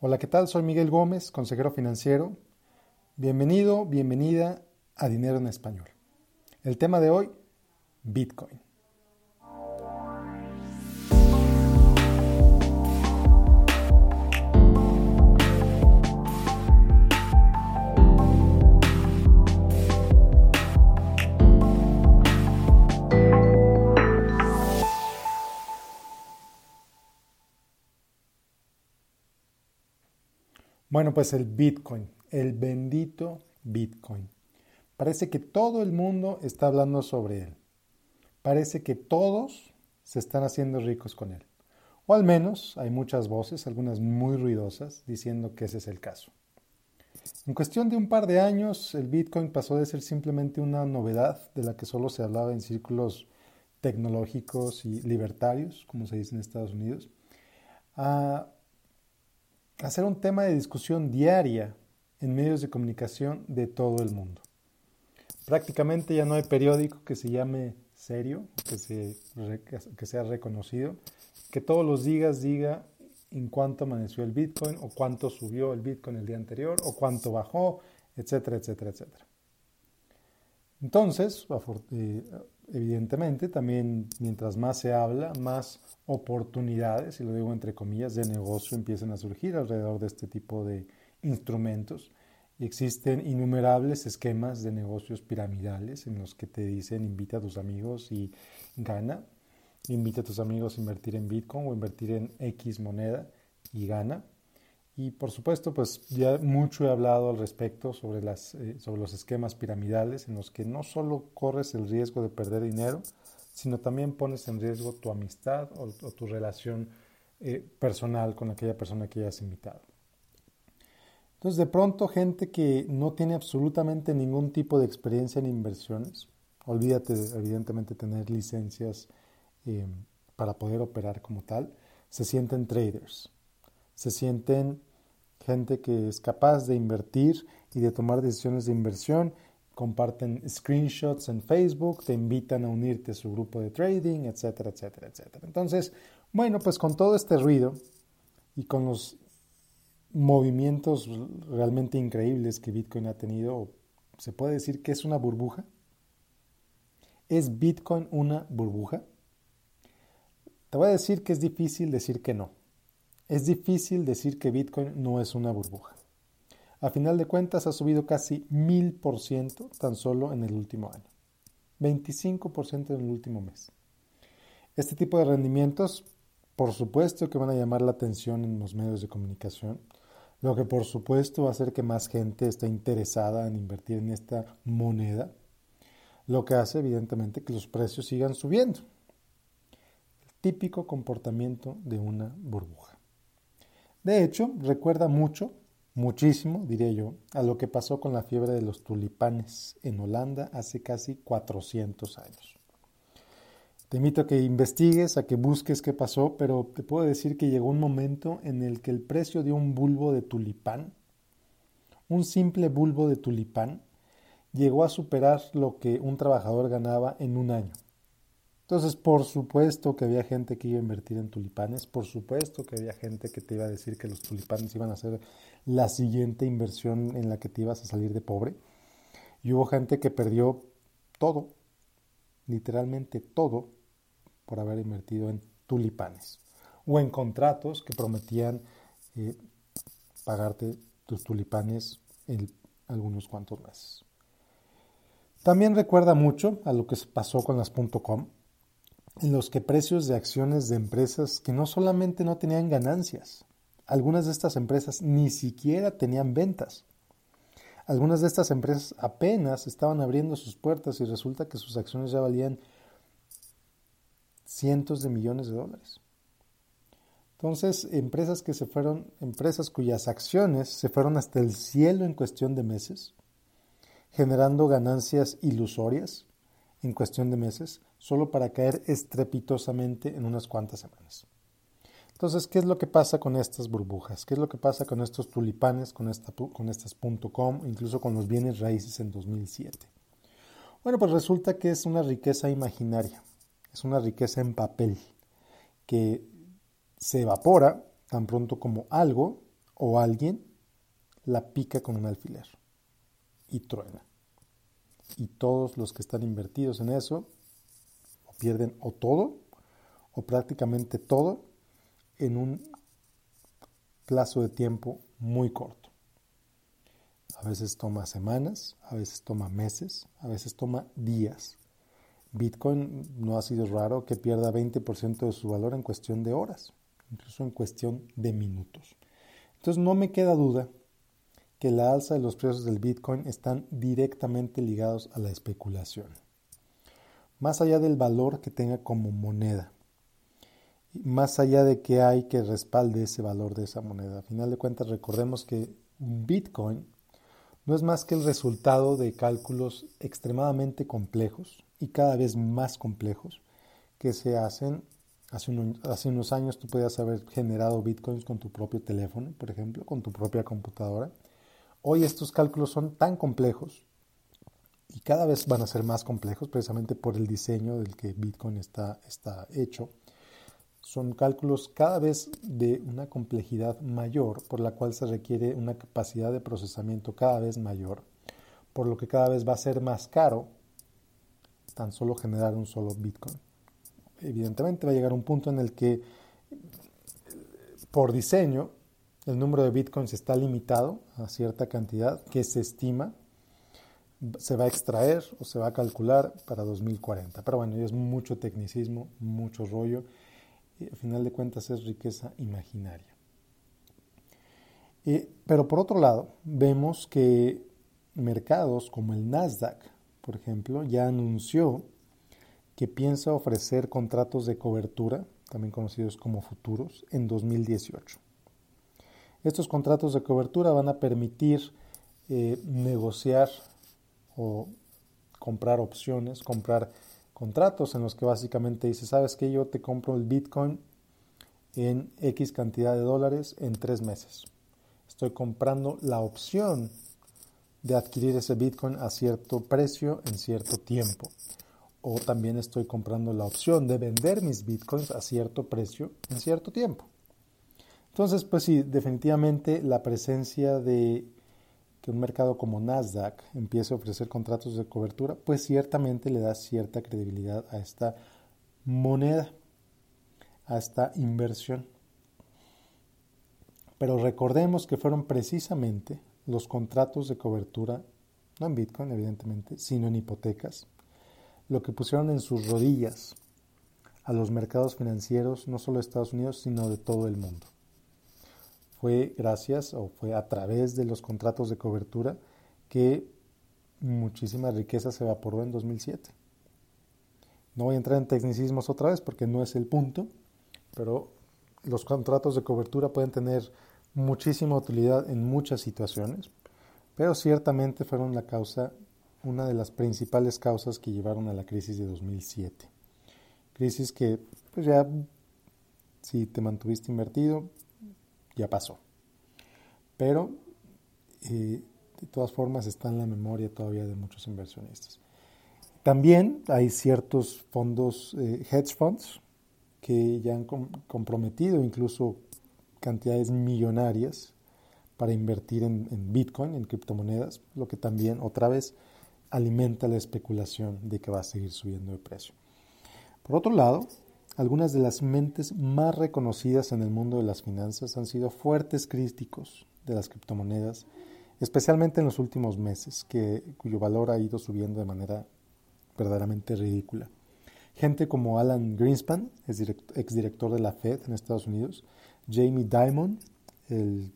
Hola, ¿qué tal? Soy Miguel Gómez, consejero financiero. Bienvenido, bienvenida a Dinero en Español. El tema de hoy, Bitcoin. Bueno, pues el Bitcoin, el bendito Bitcoin. Parece que todo el mundo está hablando sobre él. Parece que todos se están haciendo ricos con él. O al menos hay muchas voces, algunas muy ruidosas, diciendo que ese es el caso. En cuestión de un par de años, el Bitcoin pasó de ser simplemente una novedad de la que solo se hablaba en círculos tecnológicos y libertarios, como se dice en Estados Unidos, a hacer un tema de discusión diaria en medios de comunicación de todo el mundo. Prácticamente ya no hay periódico que se llame serio, que, sea reconocido, que todos los días diga en cuánto amaneció el Bitcoin o cuánto subió el Bitcoin el día anterior o cuánto bajó, etcétera, etcétera, etcétera. Entonces, eh, evidentemente, también mientras más se habla, más oportunidades, y lo digo entre comillas, de negocio empiezan a surgir alrededor de este tipo de instrumentos. Y existen innumerables esquemas de negocios piramidales en los que te dicen invita a tus amigos y gana, invita a tus amigos a invertir en Bitcoin o invertir en X moneda y gana. Y por supuesto, pues ya mucho he hablado al respecto sobre, las, eh, sobre los esquemas piramidales en los que no solo corres el riesgo de perder dinero, sino también pones en riesgo tu amistad o, tu relación eh, personal con aquella persona que hayas invitado. Entonces, de pronto, gente que no tiene absolutamente ningún tipo de experiencia en inversiones, olvídate evidentemente tener licencias eh, para poder operar como tal, se sienten traders, se sienten gente que es capaz de invertir y de tomar decisiones de inversión, comparten screenshots en Facebook, te invitan a unirte a su grupo de trading, etcétera, etcétera, etcétera. Entonces, bueno, pues con todo este ruido y con los movimientos realmente increíbles que Bitcoin ha tenido, se puede decir que es una burbuja. ¿Es Bitcoin una burbuja? Te voy a decir que es difícil decir que no. Es difícil decir que Bitcoin no es una burbuja. A final de cuentas ha subido casi 1000% tan solo en el último año. 25% en el último mes. Este tipo de rendimientos, por supuesto que van a llamar la atención en los medios de comunicación, lo que por supuesto va a hacer que más gente esté interesada en invertir en esta moneda, lo que hace evidentemente que los precios sigan subiendo. El típico comportamiento de una burbuja. De hecho, recuerda mucho, muchísimo, diría yo, a lo que pasó con la fiebre de los tulipanes en Holanda hace casi 400 años. Te invito a que investigues, a que busques qué pasó, pero te puedo decir que llegó un momento en el que el precio de un bulbo de tulipán, un simple bulbo de tulipán, llegó a superar lo que un trabajador ganaba en un año. Entonces, por supuesto que había gente que iba a invertir en tulipanes, por supuesto que había gente que te iba a decir que los tulipanes iban a ser la siguiente inversión en la que te ibas a salir de pobre. Y hubo gente que perdió todo, literalmente todo, por haber invertido en tulipanes o en contratos que prometían eh, pagarte tus tulipanes en algunos cuantos meses. También recuerda mucho a lo que pasó con las .com en los que precios de acciones de empresas que no solamente no tenían ganancias, algunas de estas empresas ni siquiera tenían ventas. Algunas de estas empresas apenas estaban abriendo sus puertas y resulta que sus acciones ya valían cientos de millones de dólares. Entonces, empresas que se fueron, empresas cuyas acciones se fueron hasta el cielo en cuestión de meses, generando ganancias ilusorias en cuestión de meses, solo para caer estrepitosamente en unas cuantas semanas. Entonces, ¿qué es lo que pasa con estas burbujas? ¿Qué es lo que pasa con estos tulipanes, con, esta, con estas .com, incluso con los bienes raíces en 2007? Bueno, pues resulta que es una riqueza imaginaria, es una riqueza en papel que se evapora tan pronto como algo o alguien la pica con un alfiler y truena. Y todos los que están invertidos en eso pierden o todo o prácticamente todo en un plazo de tiempo muy corto. A veces toma semanas, a veces toma meses, a veces toma días. Bitcoin no ha sido raro que pierda 20% de su valor en cuestión de horas, incluso en cuestión de minutos. Entonces no me queda duda que la alza de los precios del Bitcoin están directamente ligados a la especulación. Más allá del valor que tenga como moneda, más allá de que hay que respalde ese valor de esa moneda. A final de cuentas, recordemos que Bitcoin no es más que el resultado de cálculos extremadamente complejos y cada vez más complejos que se hacen. Hace, hace unos años tú podías haber generado bitcoins con tu propio teléfono, por ejemplo, con tu propia computadora. Hoy estos cálculos son tan complejos y cada vez van a ser más complejos precisamente por el diseño del que Bitcoin está, está hecho son cálculos cada vez de una complejidad mayor, por la cual se requiere una capacidad de procesamiento cada vez mayor, por lo que cada vez va a ser más caro tan solo generar un solo Bitcoin. Evidentemente va a llegar un punto en el que por diseño el número de Bitcoins está limitado a cierta cantidad que se estima se va a extraer o se va a calcular para 2040. Pero bueno, es mucho tecnicismo, mucho rollo y al final de cuentas es riqueza imaginaria. pero por otro lado, vemos que mercados como el Nasdaq, por ejemplo, ya anunció que piensa ofrecer contratos de cobertura, también conocidos como futuros, en 2018. Estos contratos de cobertura van a permitir eh, negociar o comprar opciones, comprar contratos en los que básicamente dice, sabes que yo te compro el Bitcoin en X cantidad de dólares en tres meses. Estoy comprando la opción de adquirir ese Bitcoin a cierto precio en cierto tiempo. O también estoy comprando la opción de vender mis Bitcoins a cierto precio en cierto tiempo. Entonces, pues sí, definitivamente la presencia de que un mercado como Nasdaq empiece a ofrecer contratos de cobertura, pues ciertamente le da cierta credibilidad a esta moneda, a esta inversión. Pero recordemos que fueron precisamente los contratos de cobertura, no en Bitcoin evidentemente, sino en hipotecas, lo que pusieron en sus rodillas a los mercados financieros, no solo de Estados Unidos, sino de todo el mundo fue gracias o fue a través de los contratos de cobertura que muchísima riqueza se evaporó en 2007. No voy a entrar en tecnicismos otra vez porque no es el punto, pero los contratos de cobertura pueden tener muchísima utilidad en muchas situaciones, pero ciertamente fueron la causa, una de las principales causas que llevaron a la crisis de 2007. Crisis que, pues ya, si te mantuviste invertido, ya pasó. Pero eh, de todas formas está en la memoria todavía de muchos inversionistas. También hay ciertos fondos, eh, hedge funds, que ya han comprometido incluso cantidades millonarias para invertir en, en, Bitcoin, en criptomonedas, lo que también otra vez alimenta la especulación de que va a seguir subiendo de precio. Por otro lado, algunas de las mentes más reconocidas en el mundo de las finanzas han sido fuertes críticos de las criptomonedas, especialmente en los últimos meses, cuyo valor ha ido subiendo de manera verdaderamente ridícula. Gente como Alan Greenspan, exdirector de la Fed en Estados Unidos, Jamie Dimon, el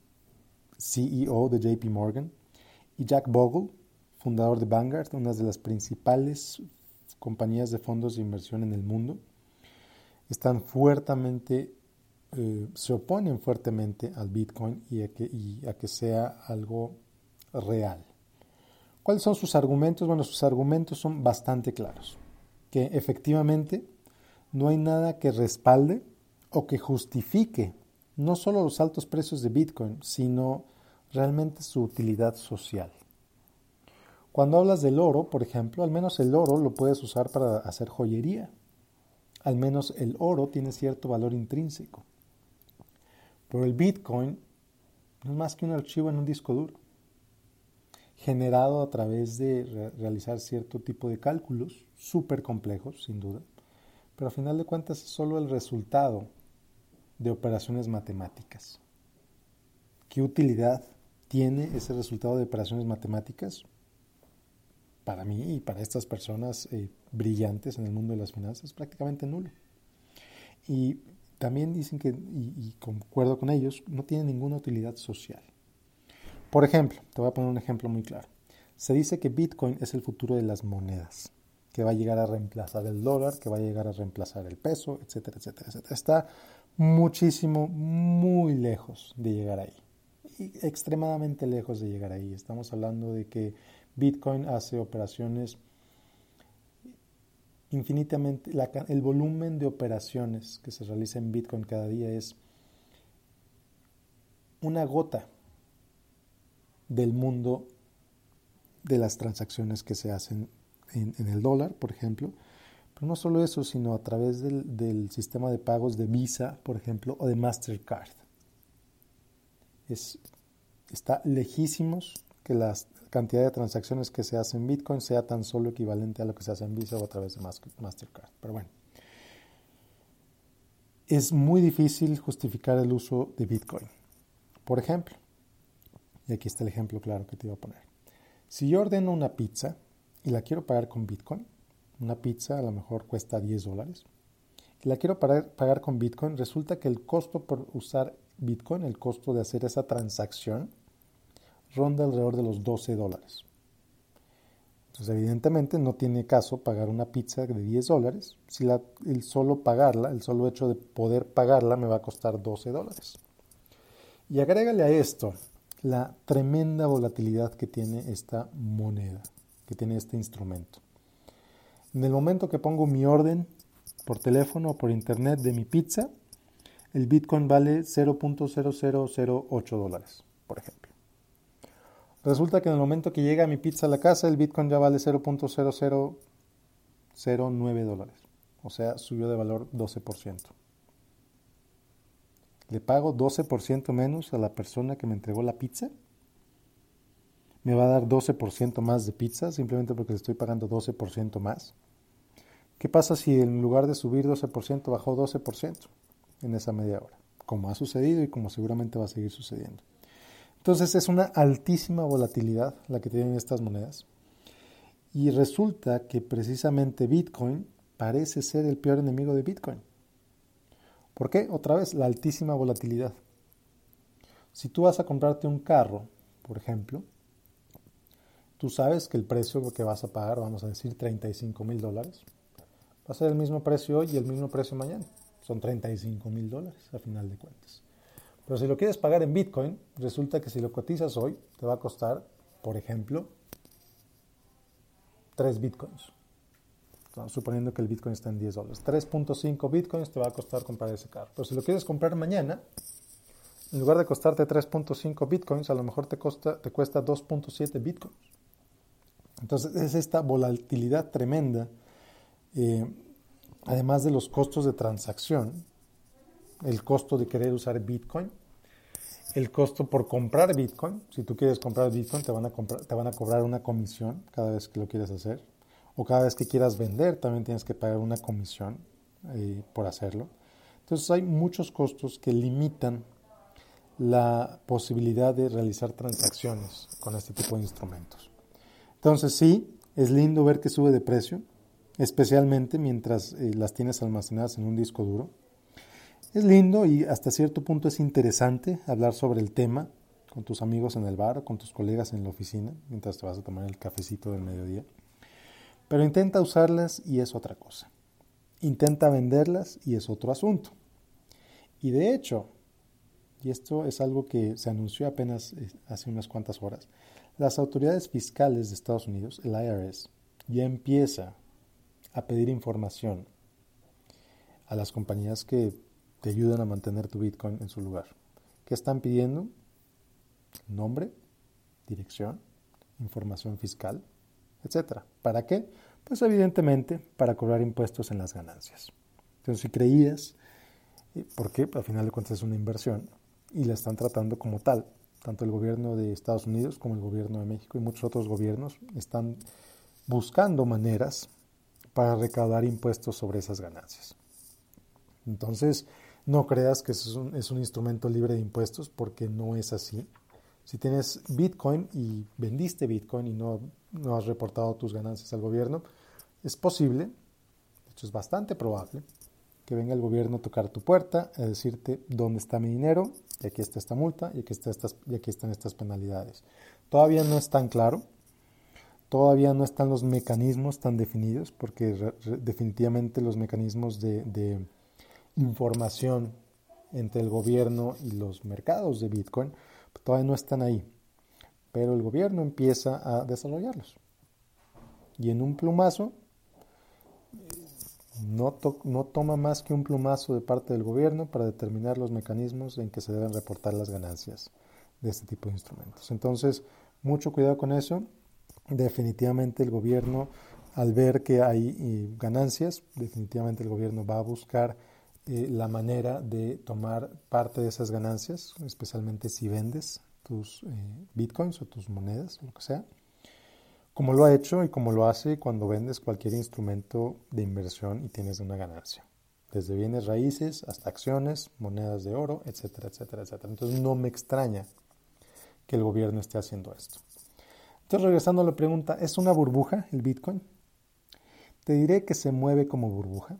CEO de JP Morgan, y Jack Bogle, fundador de Vanguard, una de las principales compañías de fondos de inversión en el mundo, están fuertemente, eh, se oponen fuertemente al Bitcoin y a, que, y a que sea algo real. ¿Cuáles son sus argumentos? Bueno, sus argumentos son bastante claros. Que efectivamente no hay nada que respalde o que justifique no solo los altos precios de Bitcoin, sino realmente su utilidad social. Cuando hablas del oro, por ejemplo, al menos el oro lo puedes usar para hacer joyería al menos el oro tiene cierto valor intrínseco. Pero el Bitcoin no es más que un archivo en un disco duro, generado a través de realizar cierto tipo de cálculos, súper complejos, sin duda, pero a final de cuentas es solo el resultado de operaciones matemáticas. ¿Qué utilidad tiene ese resultado de operaciones matemáticas? Para mí y para estas personas eh, brillantes en el mundo de las finanzas, prácticamente nulo. Y también dicen que, y, concuerdo con ellos, no tiene ninguna utilidad social. Por ejemplo, te voy a poner un ejemplo muy claro. Se dice que Bitcoin es el futuro de las monedas, que va a llegar a reemplazar el dólar, que va a llegar a reemplazar el peso, etcétera, etcétera, etcétera. Está muchísimo, muy lejos de llegar ahí. Extremadamente lejos de llegar ahí. Estamos hablando de que Bitcoin hace operaciones infinitamente, el volumen de operaciones que se realiza en Bitcoin cada día es una gota del mundo de las transacciones que se hacen en, el dólar, por ejemplo. Pero no solo eso, sino a través del, sistema de pagos de Visa, por ejemplo, o de Mastercard. Es, está lejísimos que las cantidad de transacciones que se hacen en Bitcoin sea tan solo equivalente a lo que se hace en Visa o a través de Mastercard. Pero bueno, es muy difícil justificar el uso de Bitcoin. Por ejemplo, y aquí está el ejemplo claro que te iba a poner. Si yo ordeno una pizza y la quiero pagar con Bitcoin, una pizza a lo mejor cuesta 10 dólares, y la quiero pagar con Bitcoin, resulta que el costo por usar Bitcoin, el costo de hacer esa transacción, ronda alrededor de los 12 dólares. Entonces, evidentemente, no tiene caso pagar una pizza de 10 dólares si la, el solo pagarla, el solo hecho de poder pagarla me va a costar 12 dólares. Y agrégale a esto la tremenda volatilidad que tiene esta moneda, que tiene este instrumento. En el momento que pongo mi orden por teléfono o por internet de mi pizza, el Bitcoin vale 0.0008 dólares, por ejemplo. Resulta que en el momento que llega mi pizza a la casa, el Bitcoin ya vale 0.0009 dólares. O sea, subió de valor 12%. Le pago 12% menos a la persona que me entregó la pizza. Me va a dar 12% más de pizza simplemente porque le estoy pagando 12% más. ¿Qué pasa si en lugar de subir 12% bajó 12% en esa media hora? Como ha sucedido y como seguramente va a seguir sucediendo. Entonces es una altísima volatilidad la que tienen estas monedas. Y resulta que precisamente Bitcoin parece ser el peor enemigo de Bitcoin. ¿Por qué? Otra vez, la altísima volatilidad. Si tú vas a comprarte un carro, por ejemplo, tú sabes que el precio que vas a pagar, vamos a decir 35 mil dólares, va a ser el mismo precio hoy y el mismo precio mañana. Son 35 mil dólares a final de cuentas. Pero si lo quieres pagar en Bitcoin, resulta que si lo cotizas hoy, te va a costar, por ejemplo, 3 Bitcoins. suponiendo que el Bitcoin está en 10 dólares. 3.5 Bitcoins te va a costar comprar ese carro. Pero si lo quieres comprar mañana, en lugar de costarte 3.5 Bitcoins, a lo mejor te, te cuesta 2.7 Bitcoins. Entonces es esta volatilidad tremenda, eh, además de los costos de transacción, el costo de querer usar Bitcoin, el costo por comprar Bitcoin. Si tú quieres comprar Bitcoin, te van a, comprar, te van a cobrar una comisión cada vez que lo quieres hacer. O cada vez que quieras vender, también tienes que pagar una comisión eh, por hacerlo. Entonces hay muchos costos que limitan la posibilidad de realizar transacciones con este tipo de instrumentos. Entonces sí, es lindo ver que sube de precio, especialmente mientras eh, las tienes almacenadas en un disco duro. Es lindo y hasta cierto punto es interesante hablar sobre el tema con tus amigos en el bar o con tus colegas en la oficina mientras te vas a tomar el cafecito del mediodía. Pero intenta usarlas y es otra cosa. Intenta venderlas y es otro asunto. Y de hecho, y esto es algo que se anunció apenas eh, hace unas cuantas horas, las autoridades fiscales de Estados Unidos, el IRS, ya empieza a pedir información a las compañías que te ayudan a mantener tu Bitcoin en su lugar. ¿Qué están pidiendo? Nombre, dirección, información fiscal, etcétera. ¿Para qué? Pues evidentemente para cobrar impuestos en las ganancias. Entonces, si creías, ¿por qué? Al final de cuentas es una inversión y la están tratando como tal. tanto el gobierno de Estados Unidos como el gobierno de México y muchos otros gobiernos están buscando maneras para recaudar impuestos sobre esas ganancias. Entonces, no creas que es un, es un instrumento libre de impuestos porque no es así. Si tienes Bitcoin y vendiste Bitcoin y no, no has reportado tus ganancias al gobierno, es posible, de hecho es bastante probable, que venga el gobierno a tocar tu puerta, a decirte dónde está mi dinero, y aquí está esta multa, y aquí, está estas, y aquí están estas penalidades. Todavía no es tan claro, todavía no están los mecanismos tan definidos, porque definitivamente los mecanismos de, información entre el gobierno y los mercados de Bitcoin todavía no están ahí. Pero el gobierno empieza a desarrollarlos. Y en un plumazo no, no, toma más que un plumazo de parte del gobierno para determinar los mecanismos en que se deben reportar las ganancias de este tipo de instrumentos. Entonces, mucho cuidado con eso. Definitivamente el gobierno, al ver que hay eh, ganancias, definitivamente el gobierno va a buscar eh, la manera de tomar parte de esas ganancias, especialmente si vendes tus eh, bitcoins o tus monedas, lo que sea como lo ha hecho y como lo hace cuando vendes cualquier instrumento de inversión y tienes una ganancia, desde bienes raíces hasta acciones, monedas de oro, etcétera, etcétera, etcétera. Entonces no me extraña que el gobierno esté haciendo esto. Entonces regresando a la pregunta, ¿es una burbuja el Bitcoin? Te diré que se mueve como burbuja,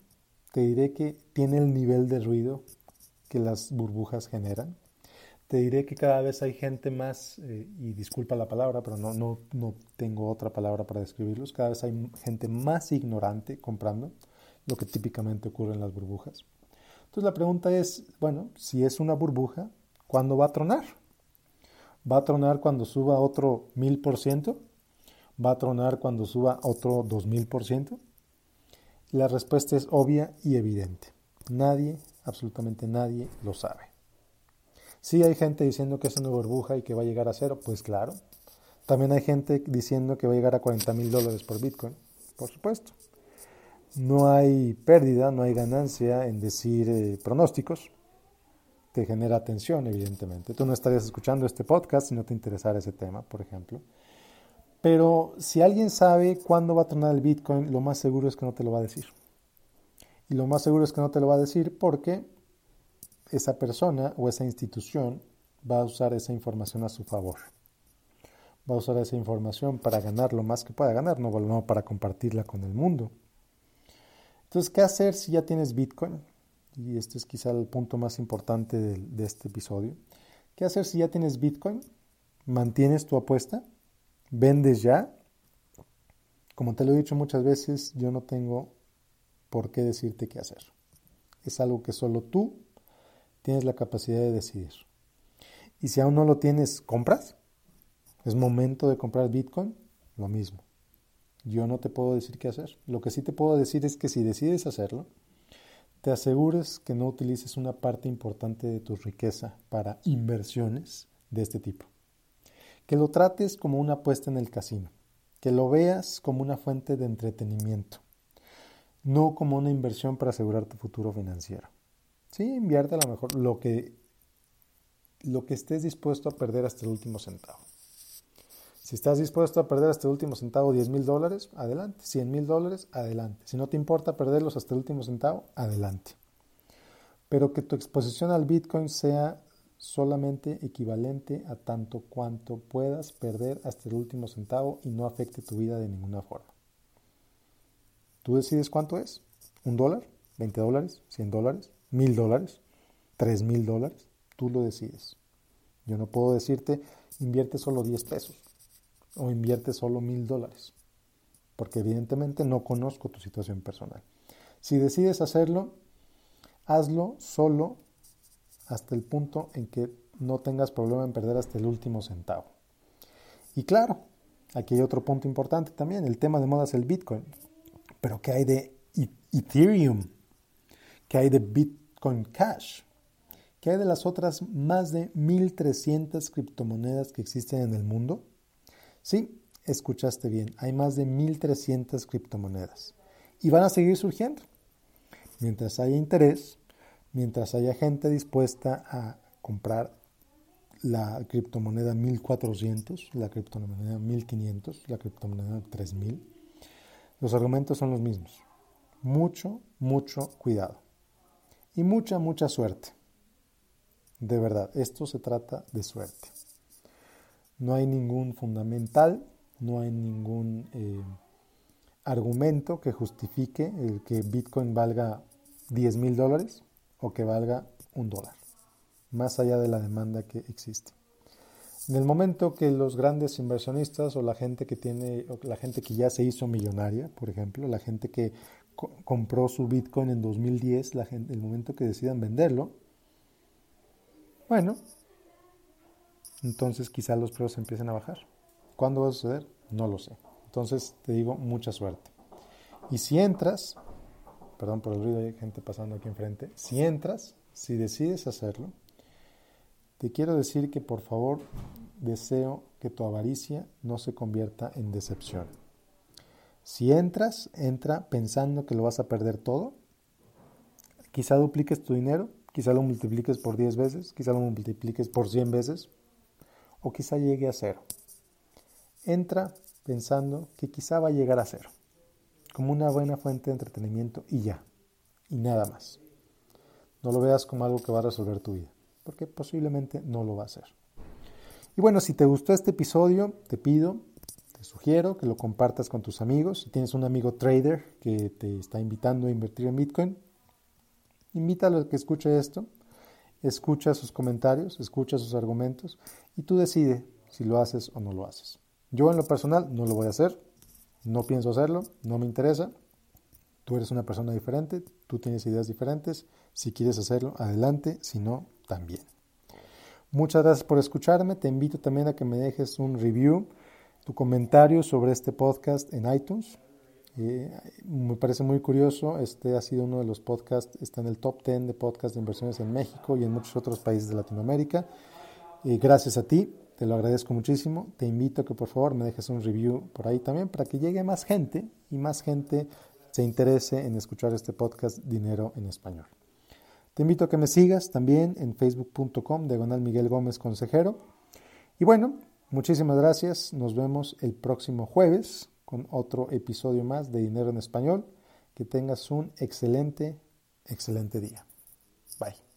te diré que tiene el nivel de ruido que las burbujas generan, te diré que cada vez hay gente más, eh, y disculpa la palabra, pero no, no, no tengo otra palabra para describirlos, cada vez hay gente más ignorante comprando, lo que típicamente ocurre en las burbujas. Entonces la pregunta es, bueno, si es una burbuja, ¿cuándo va a tronar? ¿Va a tronar cuando suba otro mil por ciento? ¿Va a tronar cuando suba otro dos mil por ciento? La respuesta es obvia y evidente. Nadie, absolutamente nadie, lo sabe. Sí hay gente diciendo que es una burbuja y que va a llegar a cero, pues claro. También hay gente diciendo que va a llegar a 40 mil dólares por Bitcoin, por supuesto. No hay pérdida, no hay ganancia en decir eh, pronósticos. Te genera atención, evidentemente. Tú no estarías escuchando este podcast si no te interesara ese tema, por ejemplo. Pero si alguien sabe cuándo va a tronar el Bitcoin, lo más seguro es que no te lo va a decir. Y lo más seguro es que no te lo va a decir porque esa persona o esa institución va a usar esa información a su favor. Va a usar esa información para ganar lo más que pueda ganar, no, no para compartirla con el mundo. Entonces, ¿qué hacer si ya tienes Bitcoin? Y este es quizá el punto más importante de, este episodio. ¿Qué hacer si ya tienes Bitcoin? ¿Mantienes tu apuesta? ¿Vendes ya? Como te lo he dicho muchas veces, yo no tengo por qué decirte qué hacer. Es algo que solo tú tienes la capacidad de decidir. Y si aún no lo tienes, ¿compras? ¿Es momento de comprar Bitcoin? Lo mismo. Yo no te puedo decir qué hacer. Lo que sí te puedo decir es que si decides hacerlo, te asegures que no utilices una parte importante de tu riqueza para inversiones de este tipo. Que lo trates como una apuesta en el casino. Que lo veas como una fuente de entretenimiento. No como una inversión para asegurar tu futuro financiero. Sí, invierte a lo mejor lo que, lo que estés dispuesto a perder hasta el último centavo. Si estás dispuesto a perder hasta el último centavo 10 mil dólares, adelante. 100 mil dólares, adelante. Si no te importa perderlos hasta el último centavo, adelante. Pero que tu exposición al Bitcoin sea solamente equivalente a tanto cuanto puedas perder hasta el último centavo y no afecte tu vida de ninguna forma. Tú decides cuánto es. ¿Un dólar? ¿20 dólares? ¿100 dólares? mil dólares, tres mil dólares, tú lo decides. Yo no puedo decirte invierte solo 10 pesos o invierte solo mil dólares, porque evidentemente no conozco tu situación personal. Si decides hacerlo, hazlo solo hasta el punto en que no tengas problema en perder hasta el último centavo. Y claro, aquí hay otro punto importante también, el tema de moda es el Bitcoin. Pero ¿qué hay de Ethereum? ¿Qué hay de Bitcoin? Cash. ¿Qué hay de las otras más de 1.300 criptomonedas que existen en el mundo? Sí, escuchaste bien, hay más de 1.300 criptomonedas y van a seguir surgiendo. Mientras haya interés, mientras haya gente dispuesta a comprar la criptomoneda 1400, la criptomoneda 1500, la criptomoneda 3000. Los argumentos son los mismos. Mucho, mucho cuidado. Y mucha, mucha suerte. De verdad, esto se trata de suerte. No hay ningún fundamental, no hay ningún eh, argumento que justifique el que Bitcoin valga 10 mil dólares o que valga un dólar, más allá de la demanda que existe. En el momento que los grandes inversionistas o la gente que tiene, la gente que ya se hizo millonaria, por ejemplo, la gente que compró su Bitcoin en 2010, la gente, el momento que decidan venderlo, bueno, entonces quizá los precios empiecen a bajar. ¿Cuándo va a suceder? No lo sé. Entonces te digo mucha suerte. Y si entras, perdón por el ruido, hay gente pasando aquí enfrente, si entras, si decides hacerlo, te quiero decir que por favor deseo que tu avaricia no se convierta en decepción. Si entras, entra pensando que lo vas a perder todo. Quizá dupliques tu dinero, quizá lo multipliques por 10 veces, quizá lo multipliques por 100 veces, o quizá llegue a cero. Entra pensando que quizá va a llegar a cero, como una buena fuente de entretenimiento y ya, y nada más. No lo veas como algo que va a resolver tu vida, porque posiblemente no lo va a hacer. Y bueno, si te gustó este episodio, te pido, te sugiero que lo compartas con tus amigos. Si tienes un amigo trader que te está invitando a invertir en Bitcoin, invítalo a que escuche esto, escucha sus comentarios, escucha sus argumentos y tú decides si lo haces o no lo haces. Yo en lo personal no lo voy a hacer, no pienso hacerlo, no me interesa. Tú eres una persona diferente, tú tienes ideas diferentes. Si quieres hacerlo, adelante, si no, también. Muchas gracias por escucharme. Te invito también a que me dejes un review, tu comentario sobre este podcast en iTunes. Eh, me parece muy curioso, este ha sido uno de los podcasts, está en el top 10 de podcasts de inversiones en México y en muchos otros países de Latinoamérica. Eh, gracias a ti, te lo agradezco muchísimo. Te invito a que por favor me dejes un review por ahí también para que llegue más gente y más gente se interese en escuchar este podcast Dinero en Español. Te invito a que me sigas también en facebook.com diagonal Miguel Gómez Consejero. Y bueno, muchísimas gracias. Nos vemos el próximo jueves con otro episodio más de Dinero en Español. Que tengas un excelente, excelente día. Bye.